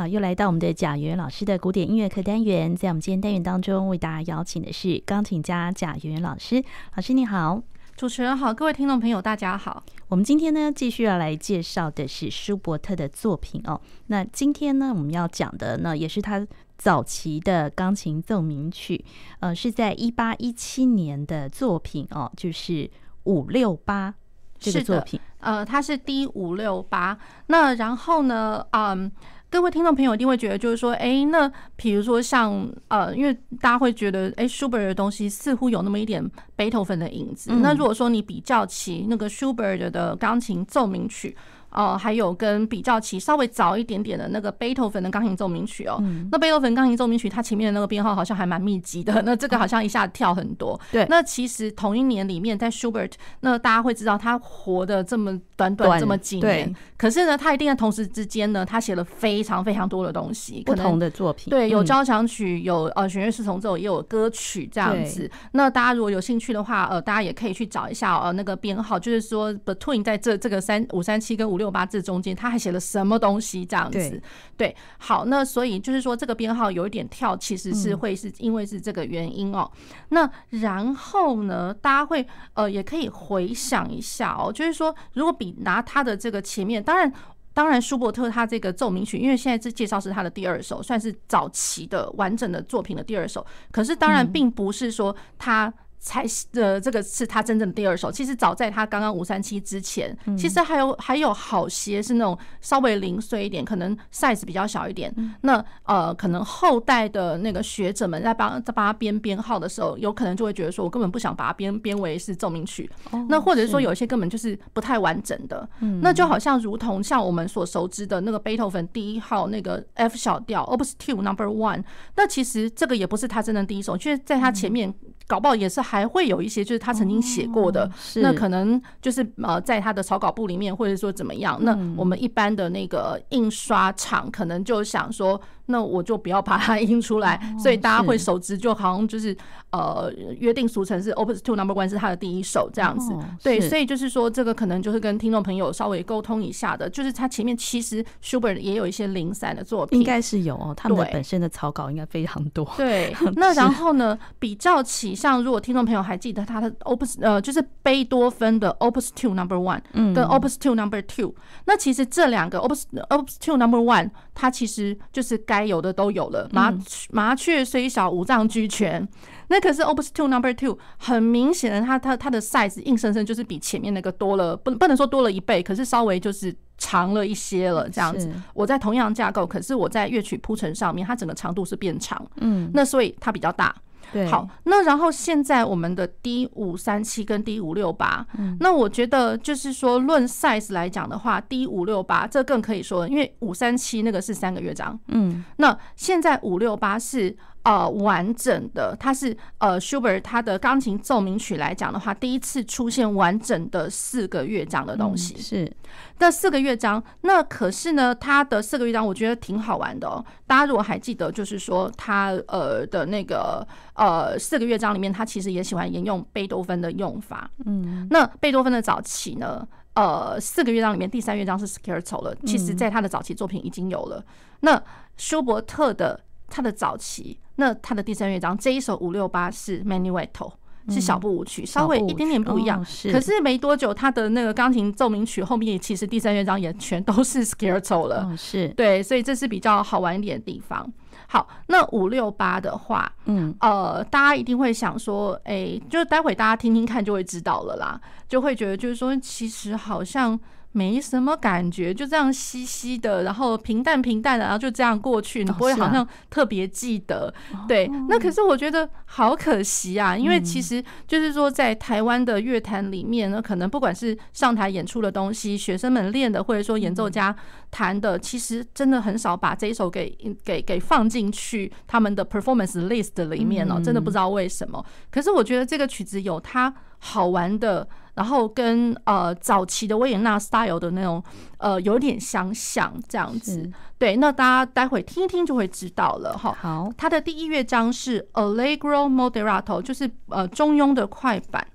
好，又来到我们的贾圆老师的古典音乐课单元，在我们今天单元当中，为大家邀请的是钢琴家贾圆老师。老师你好，主持人好，各位听众朋友大家好。我们今天呢，继续要来介绍的是舒伯特的作品哦。那今天呢，我们要讲的呢，也是他早期的钢琴奏鸣曲，呃，是在一八一七年的作品哦，就是五六八这个作品。呃，它是 D 五六八。那然后呢，嗯。各位听众朋友一定会觉得，就是说，哎，那比如说像呃，因为大家会觉得，哎，舒伯特的东西似乎有那么一点贝多芬的影子。那如果说你比较起那个舒伯特的钢琴奏鸣曲。哦，还有跟比较起稍微早一点点的那个贝多芬的钢琴奏鸣曲哦，嗯、那贝多芬钢琴奏鸣曲它前面的那个编号好像还蛮密集的，那这个好像一下跳很多。对，那其实同一年里面在舒伯特，那大家会知道他活的这么短短这么几年，可是呢，他一定在同时之间呢，他写了非常非常多的东西，不同的作品。对，有交响曲，有呃弦乐四重奏，也有歌曲这样子。那大家如果有兴趣的话，呃，大家也可以去找一下呃那个编号，就是说 Between 在这这个三五三七跟五六八字中间，他还写了什么东西？这样子，对，对，好，那所以就是说，这个编号有一点跳，其实是会是因为是这个原因哦。那然后呢，大家会呃，也可以回想一下哦，就是说，如果比拿他的这个前面，当然，当然，舒伯特他这个奏鸣曲，因为现在这介绍是他的第二首，算是早期的完整的作品的第二首。可是，当然，并不是说他。才呃这个是他真正的第二首。其实早在他刚刚五三七之前，其实还有还有好些是那种稍微零碎一点，可能 size 比较小一点。那呃，可能后代的那个学者们在帮在帮他编编号的时候，有可能就会觉得说，我根本不想把它编编为是奏鸣曲。那或者是说，有一些根本就是不太完整的。那就好像如同像我们所熟知的那个贝多芬第一号那个 F 小调 Opus Two Number One，那其实这个也不是他真正第一首，因为在他前面。搞不好也是还会有一些，就是他曾经写过的，那可能就是呃，在他的草稿簿里面，或者说怎么样，那我们一般的那个印刷厂可能就想说。那我就不要把它印出来，所以大家会熟知，就好像就是呃约定俗成是 Opus Two Number One 是他的第一首这样子，对，所以就是说这个可能就是跟听众朋友稍微沟通一下的，就是他前面其实 Schubert 也有一些零散的作品，应该是有哦，他们的本身的草稿应该非常多。对，那 然后呢，比较起像如果听众朋友还记得他的 Opus 呃就是贝多芬的 Opus Two Number One 跟 Opus Two Number Two，那其实这两个 Opus Opus Two Number One 它其实就是该。有的都有了，麻麻雀虽小，五脏俱全。那可是 Opus Two Number Two，很明显的，它它它的 size 硬生生就是比前面那个多了，不不能说多了一倍，可是稍微就是长了一些了。这样子，我在同样架构，可是我在乐曲铺陈上面，它整个长度是变长。嗯，那所以它比较大。对，好，那然后现在我们的 D 五三七跟 D 五六八，那我觉得就是说论 size 来讲的话，D 五六八这更可以说，因为五三七那个是三个乐章，嗯，那现在五六八是。呃，完整的，它是呃，Schubert 他的钢琴奏鸣曲来讲的话，第一次出现完整的四个乐章的东西。是，那四个乐章，那可是呢，它的四个乐章我觉得挺好玩的哦。大家如果还记得，就是说他呃的那个呃四个乐章里面，他其实也喜欢沿用贝多芬的用法。嗯，那贝多芬的早期呢，呃，四个乐章里面第三乐章是 Scherzo 了，其实在他的早期作品已经有了。那舒伯特的他的早期。那他的第三乐章这一首五六八是 Menuetto，是小步舞曲，稍微一点点不一样。可是没多久，他的那个钢琴奏鸣曲后面其实第三乐章也全都是 Scherzo 了。是对，所以这是比较好玩一点的地方。好，那五六八的话，嗯，呃，大家一定会想说，哎，就待会大家听听看就会知道了啦，就会觉得就是说，其实好像。没什么感觉，就这样稀稀的，然后平淡平淡的，然后就这样过去，你不会好像特别记得。对，那可是我觉得好可惜啊，因为其实就是说，在台湾的乐坛里面呢，可能不管是上台演出的东西，学生们练的，或者说演奏家弹的，其实真的很少把这一首给给给放进去他们的 performance list 里面哦，真的不知道为什么。可是我觉得这个曲子有它好玩的。然后跟呃早期的维也纳 style 的那种呃有点相像这样子。对，那大家待会听一听就会知道了哈。好，它的第一乐章是 Allegro moderato，就是呃中庸的快板。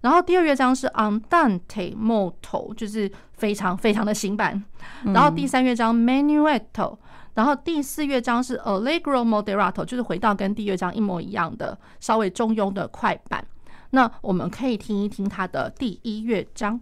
然后第二乐章是 Andante molto，就是非常非常的新版。然后第三乐章 Manuetto，、然后第四乐章是 Allegro moderato，就是回到跟第二章一模一样的稍微中庸的快板。那我们可以听一听他的第一乐章。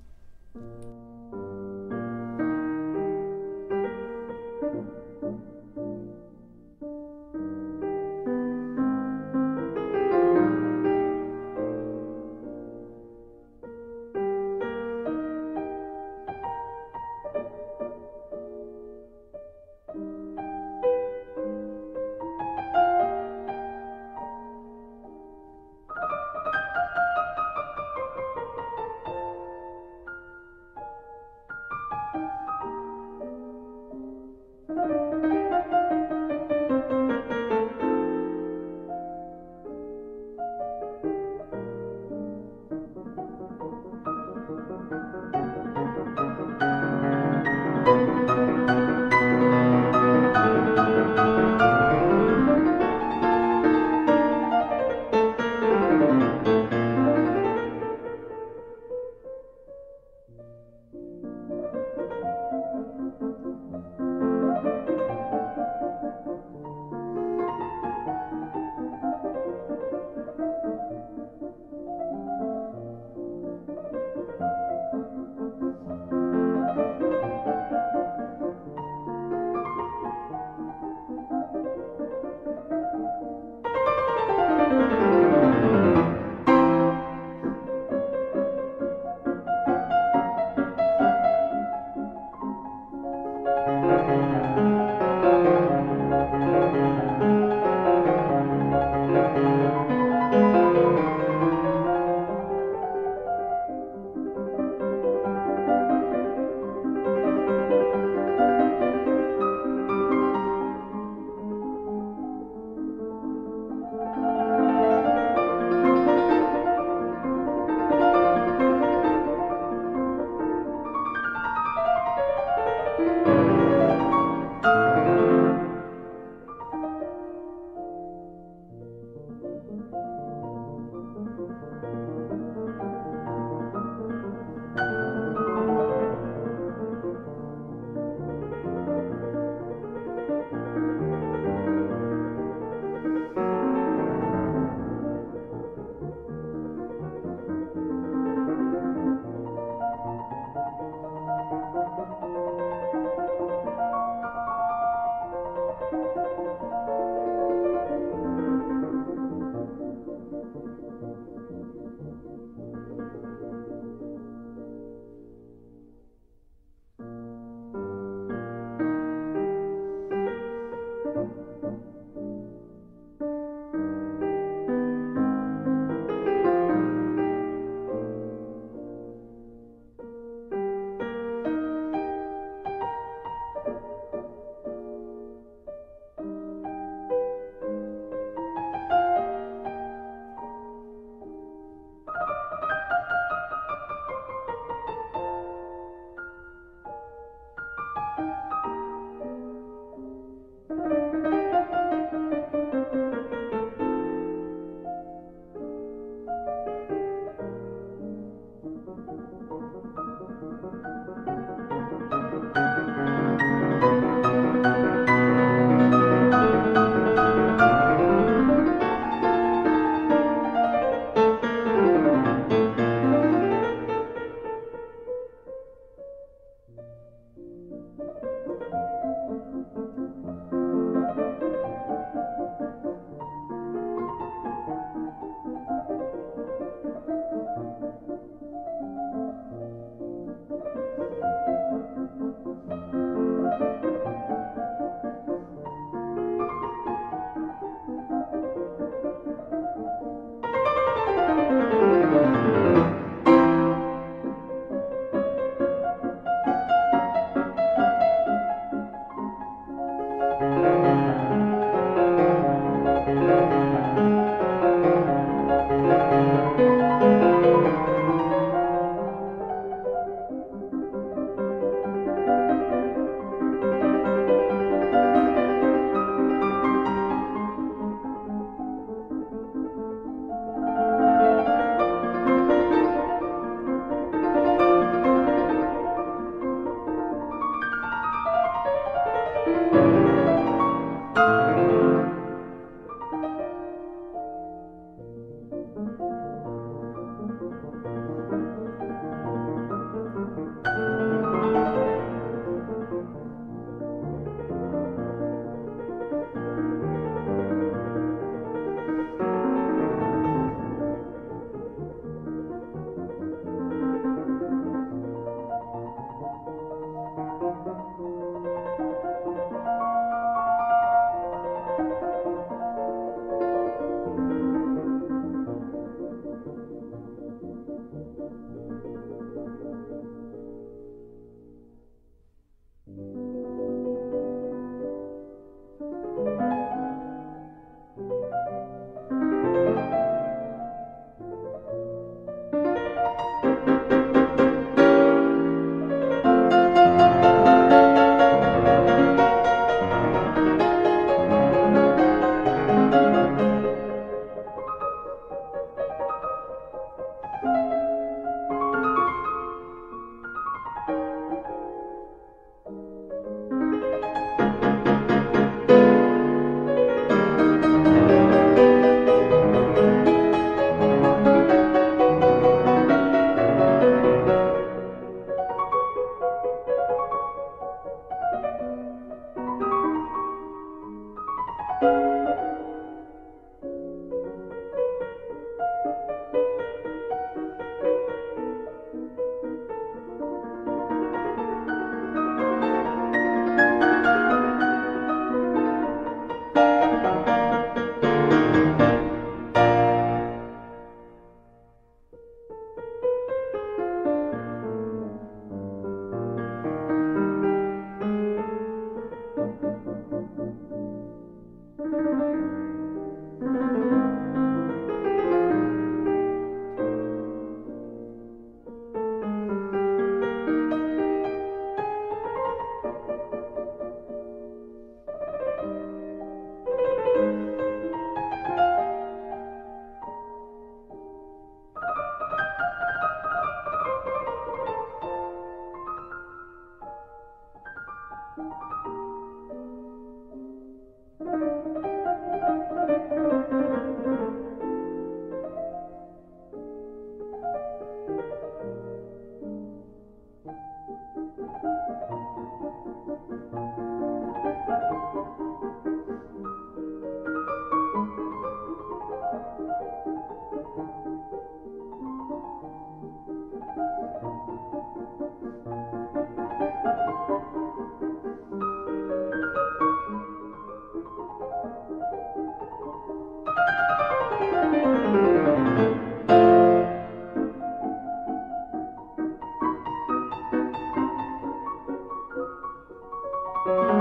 我们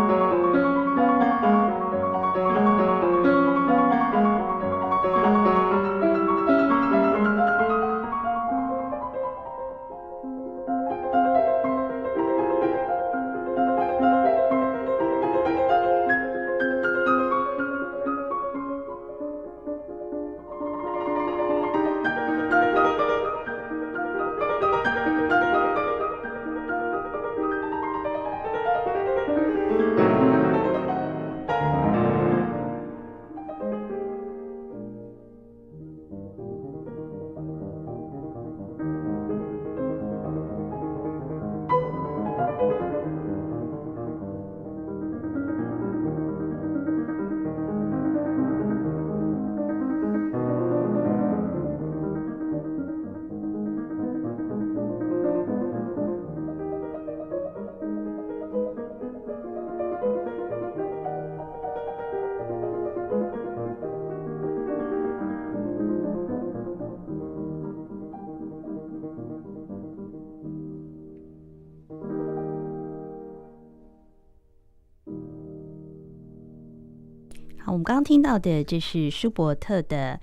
刚刚听到的这是舒伯特的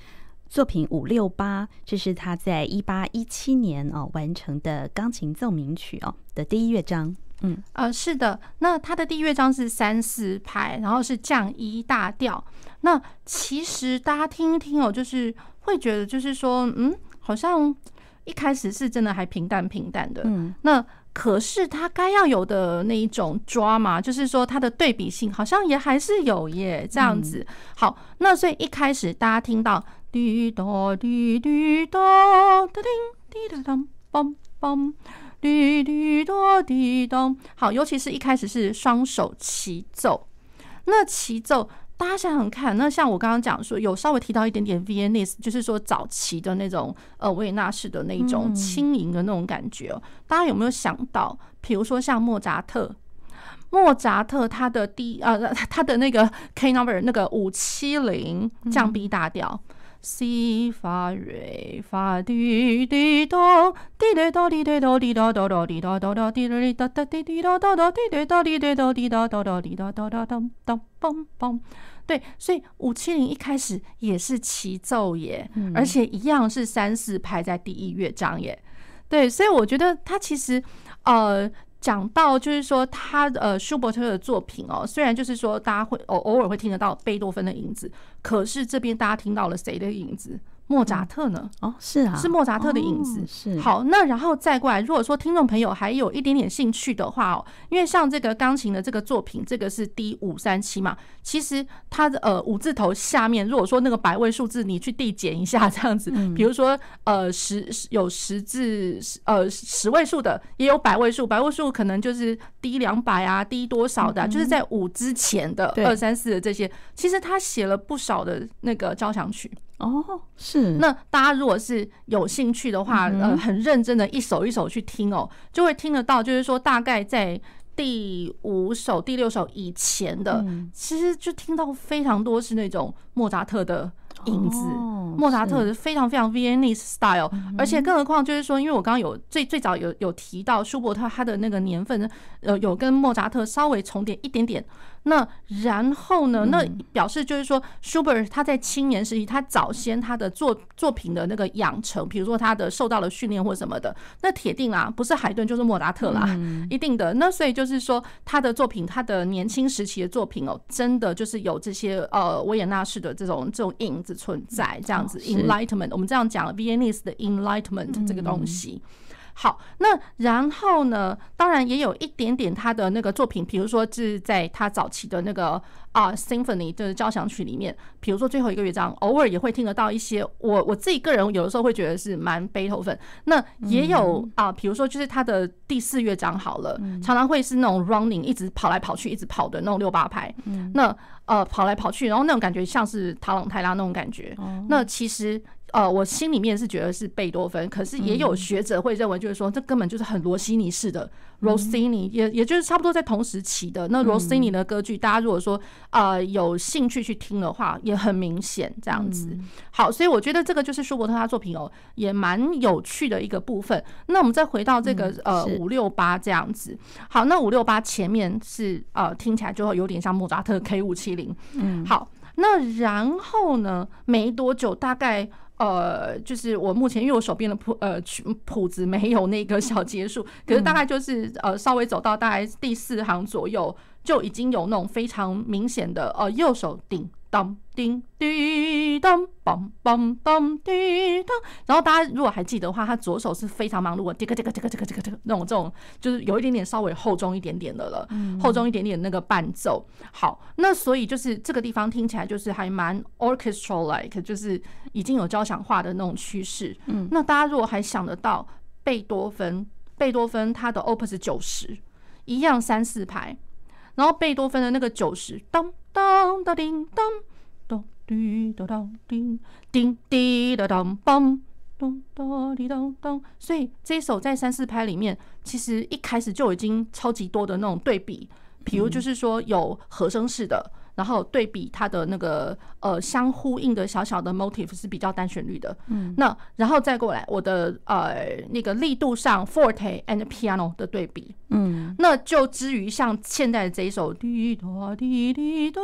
作品五六八，这是他在一八一七年哦完成的钢琴奏鸣曲哦的第一乐章。嗯，呃，是的，那他的第一乐章是三四拍，然后是降一大调。那其实大家听一听哦，就是会觉得就是说，嗯，好像一开始是真的还平淡平淡的。嗯，那。可是它该要有的那一种 drama，就是说它的对比性好像也还是有耶，这样子。好，那所以一开始大家听到滴答滴滴答哒叮滴答当梆梆滴滴答滴答。好，尤其是一开始是双手齐奏，那齐奏。大家想想看，那像我刚刚讲说，有稍微提到一点点 Viennese，就是说早期的那种呃维也纳式的那种轻盈的那种感觉。嗯、大家有没有想到，比如说像莫扎特，莫扎特他的第呃他的那个 K number 那个五七零降 B 大调。西发瑞发滴滴哆滴滴哆滴滴哆滴哆哆哆滴哆哆哆滴哩哒哒滴滴哆哆哆滴滴哆滴滴哆滴哆哆哆滴哆哆哆当当梆梆，对，所以五七零一开始也是齐奏耶，而且一样是三四拍在第一乐章耶，对，所以我觉得他其实呃。讲到就是说他呃舒伯特的作品哦，虽然就是说大家会偶偶尔会听得到贝多芬的影子，可是这边大家听到了谁的影子？莫扎特呢？哦，是啊，是莫扎特的影子。哦、是好，那然后再过来，如果说听众朋友还有一点点兴趣的话哦，因为像这个钢琴的这个作品，这个是 D 五三七嘛，其实它的呃五字头下面，如果说那个百位数字，你去递减一下这样子，比如说呃十有十字呃十位数的，也有百位数，百位数可能就是 D 两百啊，D 多少的，就是在五之前的二三四的这些，其实他写了不少的那个交响曲。哦，是。那大家如果是有兴趣的话，呃，很认真的一首一首去听哦，就会听得到，就是说大概在第五首、第六首以前的，其实就听到非常多是那种莫扎特的影子。莫扎特是非常非常 Viennese style，而且更何况就是说，因为我刚刚有最最早有有提到舒伯特他的那个年份，呃，有跟莫扎特稍微重叠一点点。那然后呢？那表示就是说，舒伯特他在青年时期，他早先他的作作品的那个养成，比如说他的受到了训练或什么的，那铁定啊，不是海顿就是莫扎特啦，一定的。那所以就是说，他的作品，他的年轻时期的作品哦，真的就是有这些呃维也纳式的这种这种影子存在，这样子。Enlightenment，我们这样讲，Viennese 的 Enlightenment 这个东西。好，那然后呢？当然也有一点点他的那个作品，比如说是在他早期的那个啊 Symphony 的交响曲里面，比如说最后一个乐章，偶尔也会听得到一些我我自己个人有的时候会觉得是蛮贝多芬。那也有啊，比如说就是他的第四乐章好了，常常会是那种 running 一直跑来跑去，一直跑的那种六八拍。那呃跑来跑去，然后那种感觉像是塔朗泰拉那种感觉。那其实。呃，我心里面是觉得是贝多芬，可是也有学者会认为，就是说这根本就是很罗西尼式的 Rossini，也也就是差不多在同时期的那 Rossini 的歌剧。大家如果说呃有兴趣去听的话，也很明显这样子。好，所以我觉得这个就是舒伯特他作品哦，也蛮有趣的一个部分。那我们再回到这个呃五六八这样子。好，那五六八前面是呃听起来就会有点像莫扎特 K 五七零。嗯，好，那然后呢，没多久大概。呃，就是我目前因为我手边的谱呃曲谱子没有那个小结束，可是大概就是呃稍微走到大概第四行左右，就已经有那种非常明显的呃右手顶。当叮滴当梆梆当滴当，然后大家如果还记得的话，他左手是非常忙碌的，这个这个这个这个这个这个那种这种，就是有一点点稍微厚重一点点的了，厚重一点点那个伴奏。好，那所以就是这个地方听起来就是还蛮 orchestral like，就是已经有交响化的那种趋势。嗯，那大家如果还想得到贝多芬，贝多芬他的 Opus 九十一样三四排。然后贝多芬的那个九十，当当当叮当，咚滴当当叮叮滴当当梆，咚当滴当当。所以这首在三四拍里面，其实一开始就已经超级多的那种对比，比如就是说有和声式的。然后对比它的那个呃相呼应的小小的 motif 是比较单旋律的，嗯，那然后再过来我的呃那个力度上 forte and piano 的对比，嗯，那就至于像现在的这一首滴答滴滴咚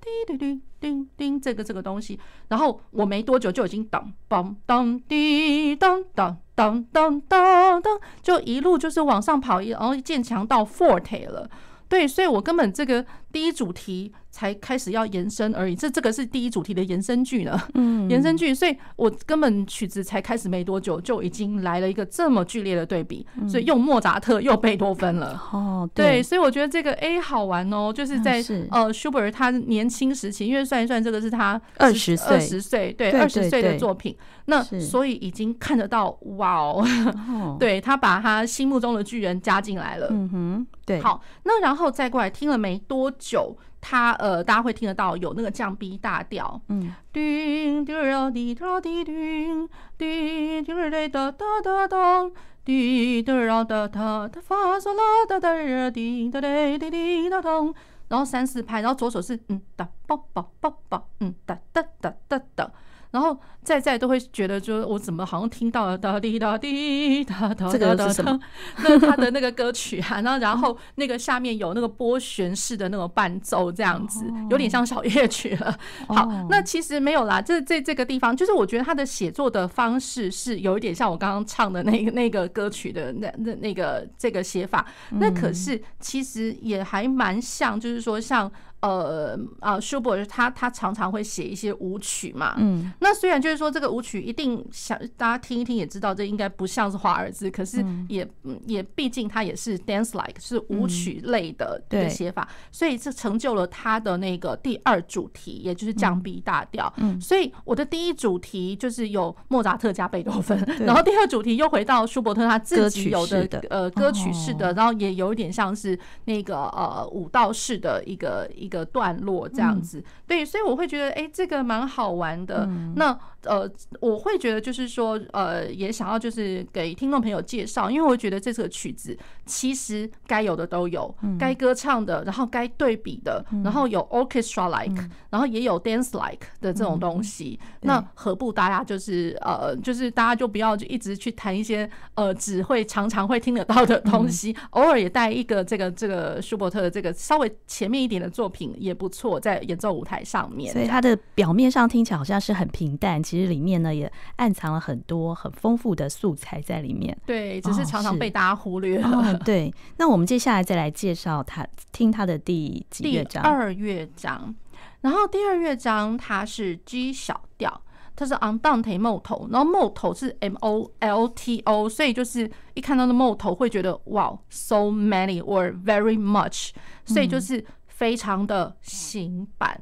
滴滴滴叮叮这个这个东西，然后我没多久就已经当当当滴当当当当当当，就一路就是往上跑，然后渐强到 forte 了，对，所以我根本这个第一主题。才开始要延伸而已，这这个是第一主题的延伸剧呢，嗯，延伸剧，所以我根本曲子才开始没多久，就已经来了一个这么剧烈的对比，所以又莫扎特又贝多芬了，哦，对，所以我觉得这个 A 好玩哦，就是在呃舒伯尔他年轻时期，因为算一算这个是他二十岁，二十岁，对，二十岁的作品，那所以已经看得到哇哦，对，他把他心目中的巨人加进来了，嗯哼，对，好，那然后再过来听了没多久。他呃，大家会听得到有那个降 B 大调，嗯，叮叮儿滴答滴叮，叮叮儿滴哒哒哒哒，滴哒哒哒哒哒发嗦啦哒哒儿滴哒哒滴滴哒咚，然后三四拍，然后左手是嗯哒啵啵啵啵，嗯哒哒哒哒哒。然后在在都会觉得，就是我怎么好像听到了哒滴哒滴哒哒哒哒，那他的那个歌曲啊，然后然后那个下面有那个拨弦式的那种伴奏，这样子有点像小夜曲了。好，那其实没有啦，这这这个地方就是我觉得他的写作的方式是有一点像我刚刚唱的那个那个歌曲的那那那个这个写法，那可是其实也还蛮像，就是说像。呃啊，舒伯特他他常常会写一些舞曲嘛，嗯，那虽然就是说这个舞曲一定想大家听一听也知道这应该不像是华尔兹，可是也、嗯、也毕竟它也是 dance like 是舞曲类的的写法，嗯、所以这成就了他的那个第二主题，也就是降 B 大调。嗯，所以我的第一主题就是有莫扎特加贝多芬，然后第二主题又回到舒伯特他自己有的呃歌曲式的，然后也有一点像是那个呃舞蹈式的一个一个。个段落这样子，对，所以我会觉得，哎，这个蛮好玩的。那呃，我会觉得就是说，呃，也想要就是给听众朋友介绍，因为我觉得这首曲子其实该有的都有，该歌唱的，然后该对比的，然后有 orchestra like，然后也有 dance like 的这种东西。那何不大家就是呃，就是大家就不要就一直去弹一些呃只会常常会听得到的东西，偶尔也带一个这个这个舒伯特的这个稍微前面一点的作品。也不错，在演奏舞台上面，所以它的表面上听起来好像是很平淡，其实里面呢也暗藏了很多很丰富的素材在里面。对，只是常常被大家忽略了。哦哦、对，那我们接下来再来介绍他，听他的第几乐章？第二乐章。然后第二乐章它是 G 小调。它是 on Dante molto，然后 molto 是 M O L T O，所以就是一看到那 molto 会觉得哇，so many or very much，所以就是非常的行板，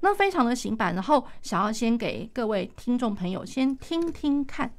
那非常的行板，然后想要先给各位听众朋友先听听看。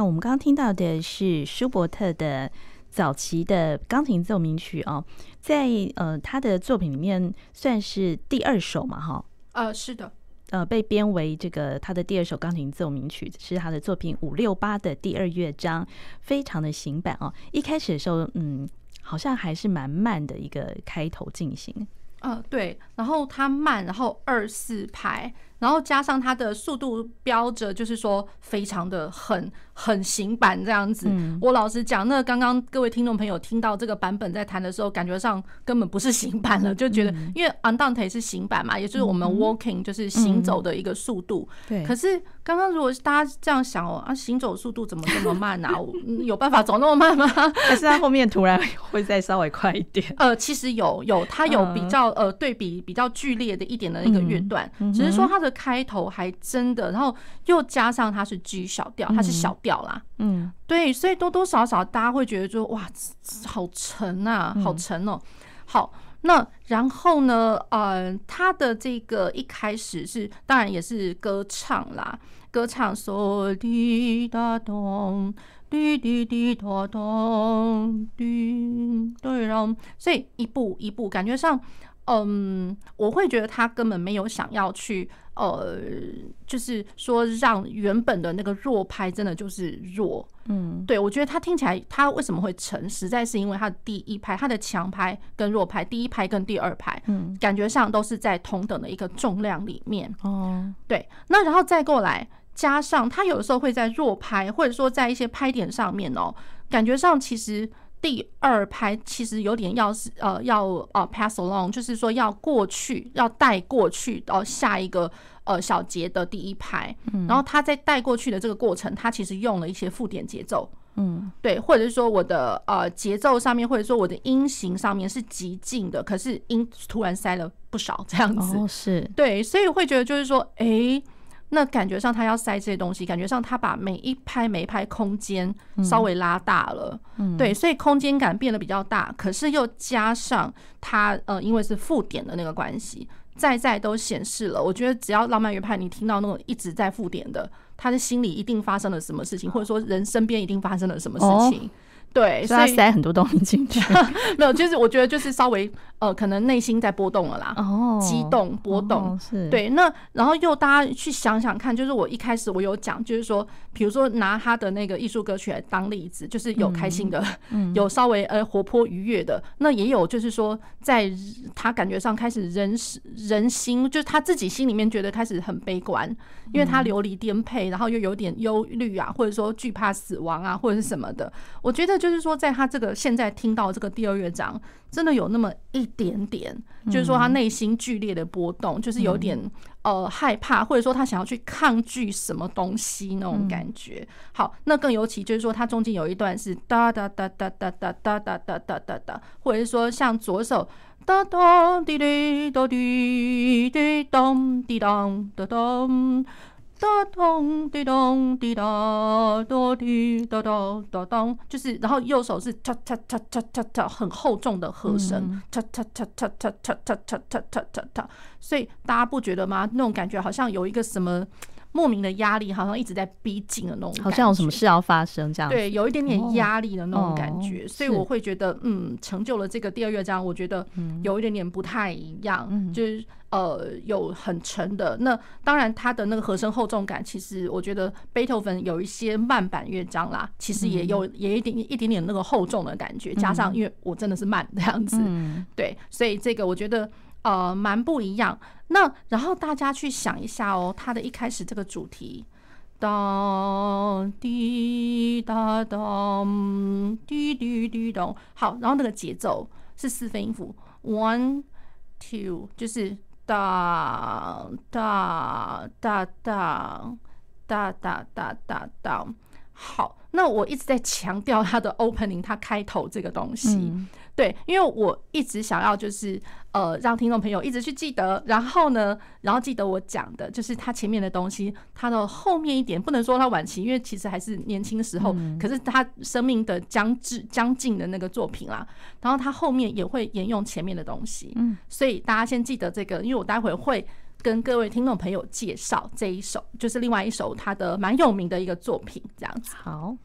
好，我们刚刚听到的是舒伯特的早期的钢琴奏鸣曲哦，在呃他的作品里面算是第二首嘛，哈，呃，是的，呃，被编为这个他的第二首钢琴奏鸣曲，是他的作品五六八的第二乐章，非常的行板哦。一开始的时候，嗯，好像还是蛮慢的一个开头进行，呃，对，然后它慢，然后二四拍。然后加上它的速度标着，就是说非常的很很行板这样子。嗯、我老实讲，那刚刚各位听众朋友听到这个版本在弹的时候，感觉上根本不是行板了，就觉得因为 andante 是行板嘛，也就是我们 walking 就是行走的一个速度。对。可是刚刚如果大家这样想哦，啊，行走速度怎么这么慢啊？有办法走那么慢吗？还是它后面突然会再稍微快一点？呃，其实有有，它有比较呃对比比较剧烈的一点的那个乐段，只是说它的。开头还真的，然后又加上它是 G 小调，它是小调啦，嗯，对，所以多多少少大家会觉得说，哇，好沉啊，好沉哦。好，那然后呢，呃，他的这个一开始是当然也是歌唱啦，歌唱嗦滴答咚，滴滴滴答咚，滴对，然后所以一步一步感觉上。嗯，我会觉得他根本没有想要去，呃，就是说让原本的那个弱拍真的就是弱，嗯，对，我觉得他听起来他为什么会沉，实在是因为他的第一拍，他的强拍跟弱拍，第一拍跟第二拍，嗯，感觉上都是在同等的一个重量里面，哦，对，那然后再过来加上他有的时候会在弱拍，或者说在一些拍点上面哦，感觉上其实。第二拍其实有点要是呃要呃 pass along，就是说要过去，要带过去到下一个呃小节的第一拍，然后他在带过去的这个过程，他其实用了一些附点节奏，嗯，对，或者是说我的呃节奏上面，或者说我的音型上面是极近的，可是音突然塞了不少这样子，哦，是。对，所以会觉得就是说，诶。那感觉上他要塞这些东西，感觉上他把每一拍每一拍空间稍微拉大了，嗯，对，所以空间感变得比较大。可是又加上他呃，因为是附点的那个关系，在在都显示了。我觉得只要浪漫乐派，你听到那种一直在附点的，他的心里一定发生了什么事情，或者说人身边一定发生了什么事情。对，所以他塞很多东西进去，没有，就是我觉得就是稍微呃，可能内心在波动了啦，哦，激动波动，是对。那然后又大家去想想看，就是我一开始我有讲，就是说，比如说拿他的那个艺术歌曲来当例子，就是有开心的，有稍微呃活泼愉悦的，那也有就是说，在他感觉上开始人人心，就是他自己心里面觉得开始很悲观，因为他流离颠沛，然后又有点忧虑啊，或者说惧怕死亡啊，或者是什么的，我觉得。就是说，在他这个现在听到这个第二乐章，真的有那么一点点，就是说他内心剧烈的波动，就是有点呃害怕，或者说他想要去抗拒什么东西那种感觉。好，那更尤其就是说，他中间有一段是哒哒哒哒哒哒哒哒哒哒哒哒，或者是说像左手哒咚滴滴咚滴滴咚滴咚哒咚。哒咚滴咚滴哒哆滴哒哒哒咚，就是然后右手是嚓嚓嚓嚓嚓嚓很厚重的和声，嚓嚓嚓嚓嚓嚓嚓嚓嚓嚓嚓嚓，所以大家不觉得吗？那种感觉好像有一个什么。莫名的压力，好像一直在逼近的那种，好像有什么事要发生这样。对，有一点点压力的那种感觉，所以我会觉得，嗯，成就了这个第二乐章，我觉得有一点点不太一样，就是呃，有很沉的。那当然，它的那个和声厚重感，其实我觉得贝多芬有一些慢板乐章啦，其实也有也一点一点点那个厚重的感觉，加上因为我真的是慢这样子，对，所以这个我觉得。呃，蛮不一样。那然后大家去想一下哦，它的一开始这个主题，当滴答当滴滴滴咚，好，然后那个节奏是四分音符，one two，就是哒哒哒哒哒哒哒哒哒。好，那我一直在强调它的 opening，它开头这个东西。嗯。对，因为我一直想要就是呃，让听众朋友一直去记得，然后呢，然后记得我讲的就是他前面的东西，他的后面一点不能说他晚期，因为其实还是年轻时候，可是他生命的将至将近的那个作品啦，然后他后面也会沿用前面的东西，嗯，所以大家先记得这个，因为我待会会跟各位听众朋友介绍这一首，就是另外一首他的蛮有名的一个作品，这样子。好。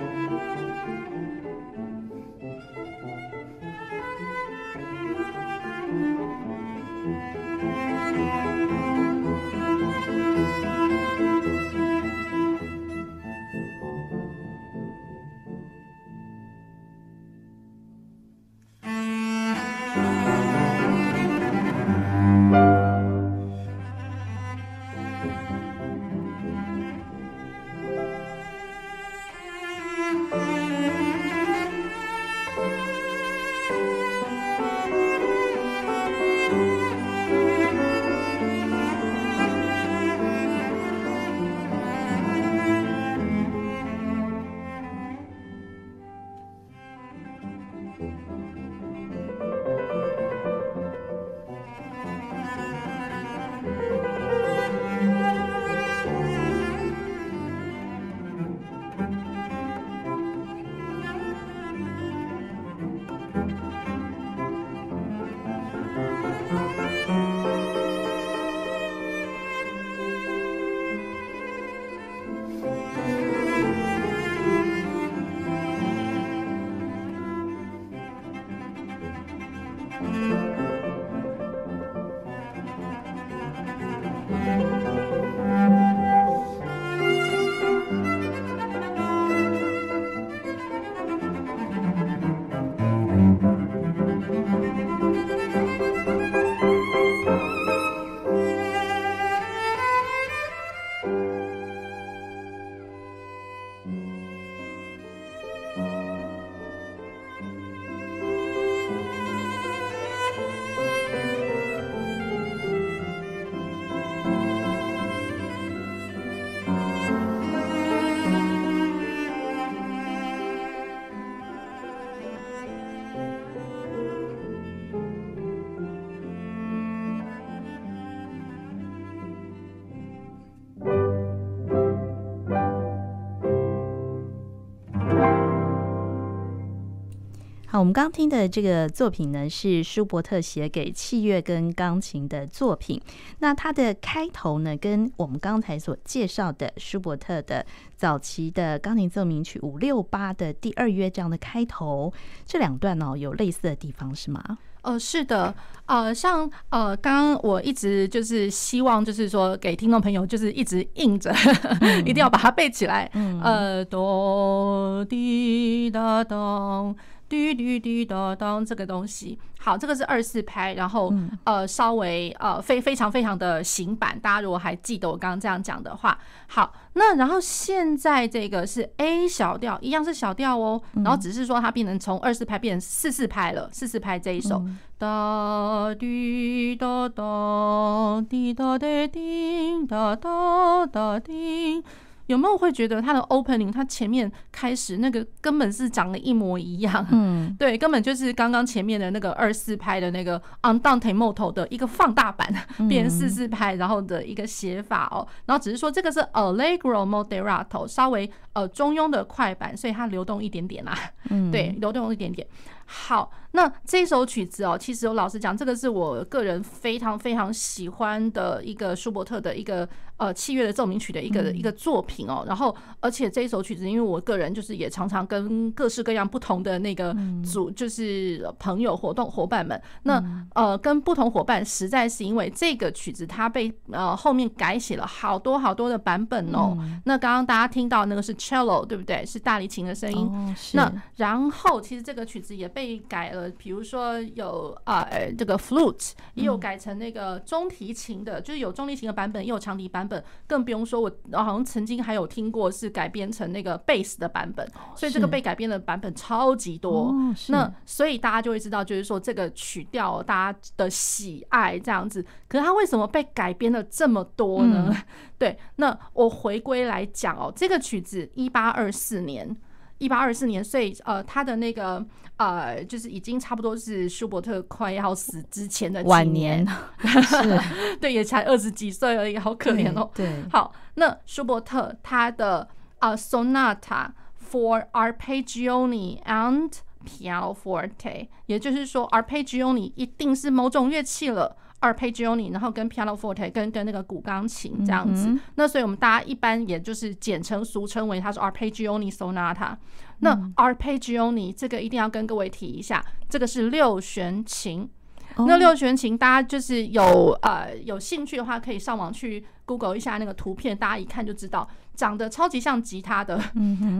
Música 好，我们刚听的这个作品呢，是舒伯特写给器乐跟钢琴的作品。那它的开头呢，跟我们刚才所介绍的舒伯特的早期的钢琴奏鸣曲五六八的第二乐章的开头，这两段哦，有类似的地方是吗？呃，是的，呃，像呃，刚刚我一直就是希望，就是说给听众朋友，就是一直硬着，嗯、一定要把它背起来。嗯、呃，哆滴哒咚。滴滴滴答当，这个东西。好，这个是二四拍，然后呃稍微呃非非常非常的行版，大家如果还记得我刚刚这样讲的话，好，那然后现在这个是 A 小调，一样是小调哦，然后只是说它变成从二四拍变成四四拍了，四四拍这一首哒滴哒哒滴答的叮哒哒哒叮。有没有会觉得它的 opening，它前面开始那个根本是长得一模一样？嗯，对，根本就是刚刚前面的那个二四拍的那个 andante molto 的一个放大版，变成四四拍，然后的一个写法哦。然后只是说这个是 allegro moderato，稍微呃中庸的快板，所以它流动一点点啦。嗯，对，流动一点点。好，那这首曲子哦，其实我老实讲，这个是我个人非常非常喜欢的一个舒伯特的一个呃器乐的奏鸣曲的一个一个作品哦。然后，而且这一首曲子，因为我个人就是也常常跟各式各样不同的那个组，就是朋友活动伙伴们，那呃跟不同伙伴，实在是因为这个曲子它被呃后面改写了好多好多的版本哦。那刚刚大家听到那个是 cello 对不对？是大提琴的声音。那然后其实这个曲子也被被改了，比如说有啊、呃，这个 flute 也有改成那个中提琴的，就是有中提琴的版本，也有长笛版本，更不用说我好像曾经还有听过是改编成那个 bass 的版本，所以这个被改编的版本超级多。那所以大家就会知道，就是说这个曲调大家的喜爱这样子，可是它为什么被改编了这么多呢？对，那我回归来讲哦，这个曲子一八二四年。一八二四年，所以呃，他的那个呃，就是已经差不多是舒伯特快要死之前的晚年，是，对，也才二十几岁而已，好可怜哦。对，好，那舒伯特他的呃 Sonata for Arpeggione and Pianoforte，也就是说 Arpeggione 一定是某种乐器了。Arpeggione，然后跟 pianoforte 跟跟那个古钢琴这样子，嗯、那所以我们大家一般也就是简称俗称为它是 Arpeggioni Sonata。那 Arpeggioni 这个一定要跟各位提一下，这个是六弦琴。那六弦琴大家就是有呃有兴趣的话，可以上网去 Google 一下那个图片，大家一看就知道。长得超级像吉他的，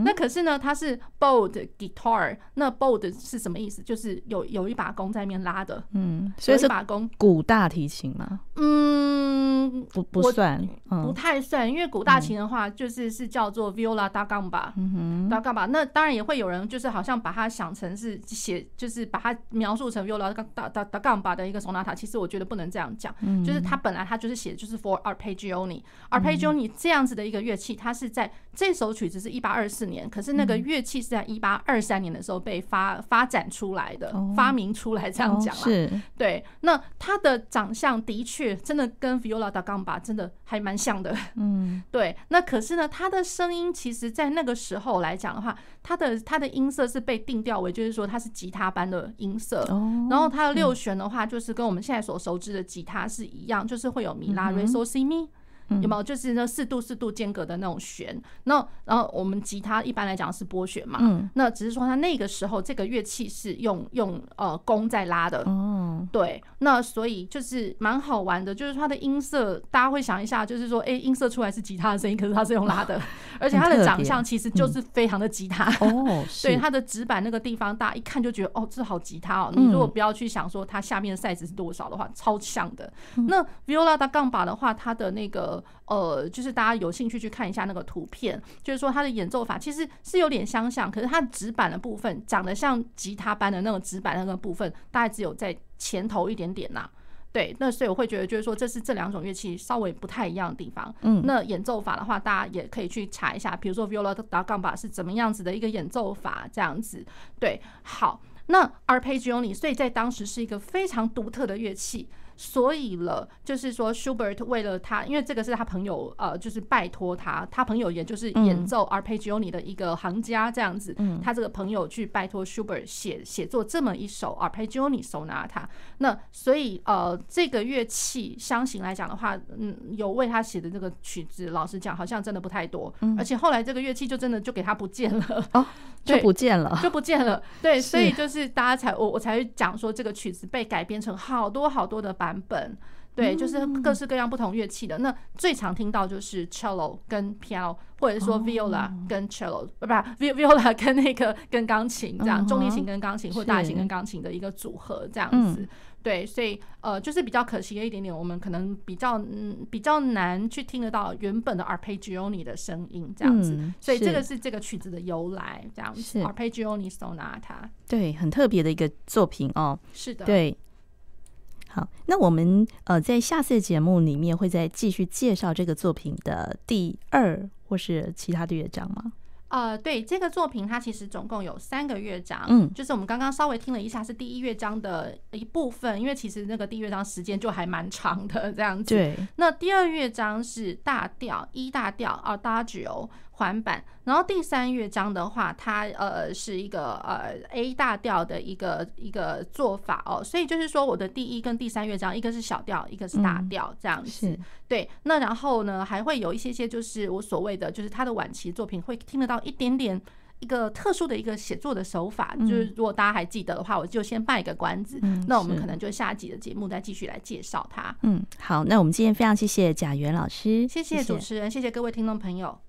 那可是呢，它是 bowed guitar。那 bowed 是什么意思？就是有有一把弓在那边拉的，嗯，所以是把弓古大提琴吗？嗯，不不算，不太算，因为古大琴的话，就是是叫做 viola da gamba，嗯哼，da gamba。那当然也会有人就是好像把它想成是写，就是把它描述成 viola da da da gamba 的一个 sonata。其实我觉得不能这样讲，就是它本来它就是写就是 for arpeggione，arpeggione 这样子的一个乐器，它。它是在这首曲子是一八二四年，可是那个乐器是在一八二三年的时候被发发展出来的，发明出来这样讲啦。是，对。那他的长相的确真的跟 Viola da Gamba 真的还蛮像的。嗯，对。那可是呢，他的声音其实在那个时候来讲的话，他的他的音色是被定调为就是说它是吉他般的音色。然后它的六弦的话，就是跟我们现在所熟知的吉他是一样，就是会有米拉、瑞、嗦、西、咪。有没有就是那四度四度间隔的那种弦？那然后我们吉他一般来讲是拨弦嘛，嗯，那只是说它那个时候这个乐器是用用呃弓在拉的，哦，对，那所以就是蛮好玩的，就是它的音色，大家会想一下，就是说，哎，音色出来是吉他的声音，可是它是用拉的，而且它的长相其实就是非常的吉他哦，对，它的指板那个地方，大家一看就觉得哦，这好吉他哦。你如果不要去想说它下面的 size 是多少的话，超像的。那 Viola da Gamba 的话，它的那个呃，就是大家有兴趣去看一下那个图片，就是说它的演奏法其实是有点相像，可是它指板的部分长得像吉他般的那种指板那个部分，大概只有在前头一点点呐。对，那所以我会觉得就是说这是这两种乐器稍微不太一样的地方。嗯，那演奏法的话，大家也可以去查一下，比如说 Viola da Gamba 是怎么样子的一个演奏法，这样子。对，好。那 arpeggione 所以在当时是一个非常独特的乐器。所以了，就是说，Schubert 为了他，因为这个是他朋友，呃，就是拜托他，他朋友也就是演奏 Arpeggione 的一个行家这样子，嗯、他这个朋友去拜托 Schubert 写写作这么一首 Arpeggione Sonata。那所以，呃，这个乐器箱型来讲的话，嗯，有为他写的这个曲子，老实讲，好像真的不太多。嗯、而且后来这个乐器就真的就给他不见了，哦，就不见了，就不见了。对，所以就是大家才我我才会讲说，这个曲子被改编成好多好多的版。版本对，就是各式各样不同乐器的。那最常听到就是 cello 跟 piano，或者是说 viola 跟 cello，不不，viola 跟那个跟钢琴这样，中提琴跟钢琴或大提琴跟钢琴的一个组合这样子。对，所以呃，就是比较可惜的一点点，我们可能比较嗯比较难去听得到原本的 arpeggioni 的声音这样子。所以这个是这个曲子的由来这样子。，arpeggioni sonata，对，很特别的一个作品哦。是的，对。好，那我们呃在下次节目里面会再继续介绍这个作品的第二或是其他的乐章吗？呃，对，这个作品它其实总共有三个乐章，嗯，就是我们刚刚稍微听了一下是第一乐章的一部分，因为其实那个第一乐章时间就还蛮长的这样子。对，那第二乐章是大调一大调 Adagio。环版，然后第三乐章的话，它呃是一个呃 A 大调的一个一个做法哦，所以就是说我的第一跟第三乐章，一个是小调，一个是大调这样子。嗯、对，那然后呢还会有一些些，就是我所谓的，就是他的晚期作品会听得到一点点一个特殊的一个写作的手法，嗯、就是如果大家还记得的话，我就先卖一个关子，嗯、那我们可能就下集的节目再继续来介绍它。嗯，好，那我们今天非常谢谢贾元老师，谢谢。主持人，谢谢各位听众朋友。